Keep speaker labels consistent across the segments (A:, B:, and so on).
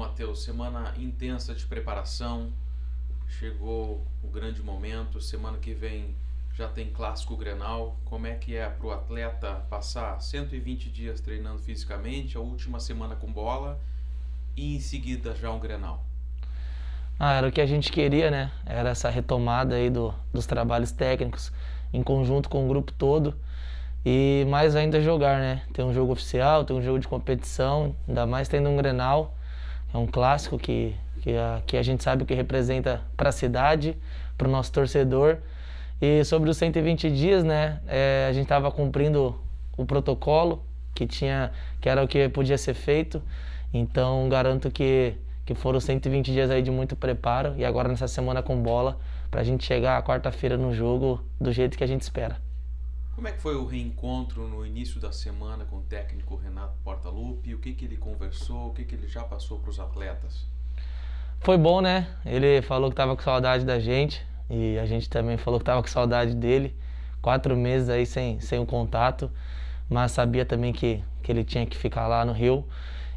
A: Matheus, semana intensa de preparação. Chegou o grande momento. Semana que vem já tem clássico Grenal. Como é que é para o atleta passar 120 dias treinando fisicamente, a última semana com bola e em seguida já um Grenal?
B: Ah, era o que a gente queria, né? Era essa retomada aí do, dos trabalhos técnicos em conjunto com o grupo todo e mais ainda jogar, né? Tem um jogo oficial, tem um jogo de competição, ainda mais tendo um Grenal. É um clássico que, que, a, que a gente sabe o que representa para a cidade, para o nosso torcedor. E sobre os 120 dias, né? É, a gente estava cumprindo o protocolo que tinha, que era o que podia ser feito. Então garanto que que foram 120 dias aí de muito preparo e agora nessa semana com bola para a gente chegar à quarta-feira no jogo do jeito que a gente espera.
A: Como é que foi o reencontro no início da semana com o técnico Renato Portaluppi? O que, que ele conversou? O que, que ele já passou para os atletas?
B: Foi bom, né? Ele falou que estava com saudade da gente e a gente também falou que estava com saudade dele. Quatro meses aí sem, sem o contato, mas sabia também que, que ele tinha que ficar lá no Rio.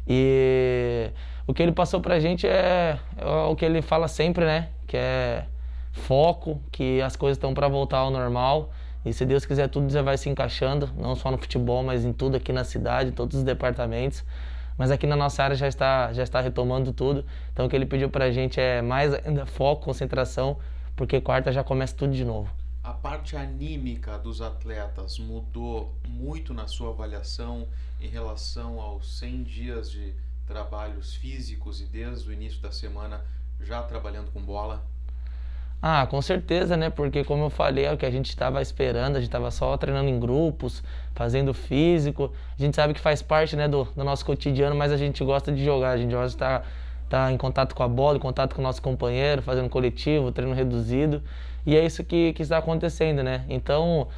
B: E o que ele passou para a gente é, é o que ele fala sempre, né? Que é foco, que as coisas estão para voltar ao normal e se Deus quiser, tudo já vai se encaixando, não só no futebol, mas em tudo aqui na cidade, em todos os departamentos. Mas aqui na nossa área já está, já está retomando tudo. Então o que ele pediu para a gente é mais ainda foco, concentração, porque quarta já começa tudo de novo.
A: A parte anímica dos atletas mudou muito na sua avaliação em relação aos 100 dias de trabalhos físicos e desde o início da semana já trabalhando com bola?
B: Ah, com certeza, né? Porque como eu falei, é o que a gente estava esperando, a gente estava só treinando em grupos, fazendo físico. A gente sabe que faz parte né, do, do nosso cotidiano, mas a gente gosta de jogar, a gente gosta de estar, estar em contato com a bola, em contato com o nosso companheiro, fazendo coletivo, treino reduzido. E é isso que, que está acontecendo, né? Então,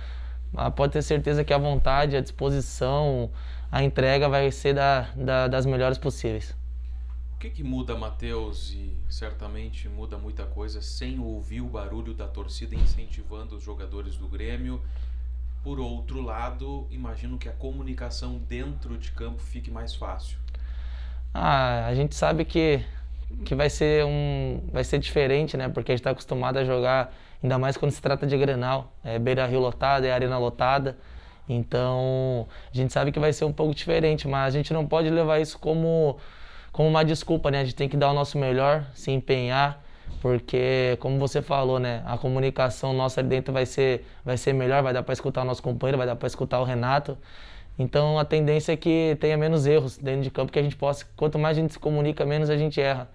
B: ah, pode ter certeza que a vontade, a disposição, a entrega vai ser da, da das melhores possíveis.
A: O que, que muda, Matheus? E certamente muda muita coisa sem ouvir o barulho da torcida incentivando os jogadores do Grêmio. Por outro lado, imagino que a comunicação dentro de campo fique mais fácil.
B: Ah, a gente sabe que, que vai, ser um, vai ser diferente, né? Porque a gente está acostumado a jogar, ainda mais quando se trata de Grenal. É Beira Rio lotada, é arena lotada. Então, a gente sabe que vai ser um pouco diferente, mas a gente não pode levar isso como como uma desculpa, né? A gente tem que dar o nosso melhor, se empenhar, porque como você falou, né, a comunicação nossa ali dentro vai ser vai ser melhor, vai dar para escutar o nosso companheiro, vai dar para escutar o Renato. Então a tendência é que tenha menos erros dentro de campo, que a gente possa, quanto mais a gente se comunica, menos a gente erra.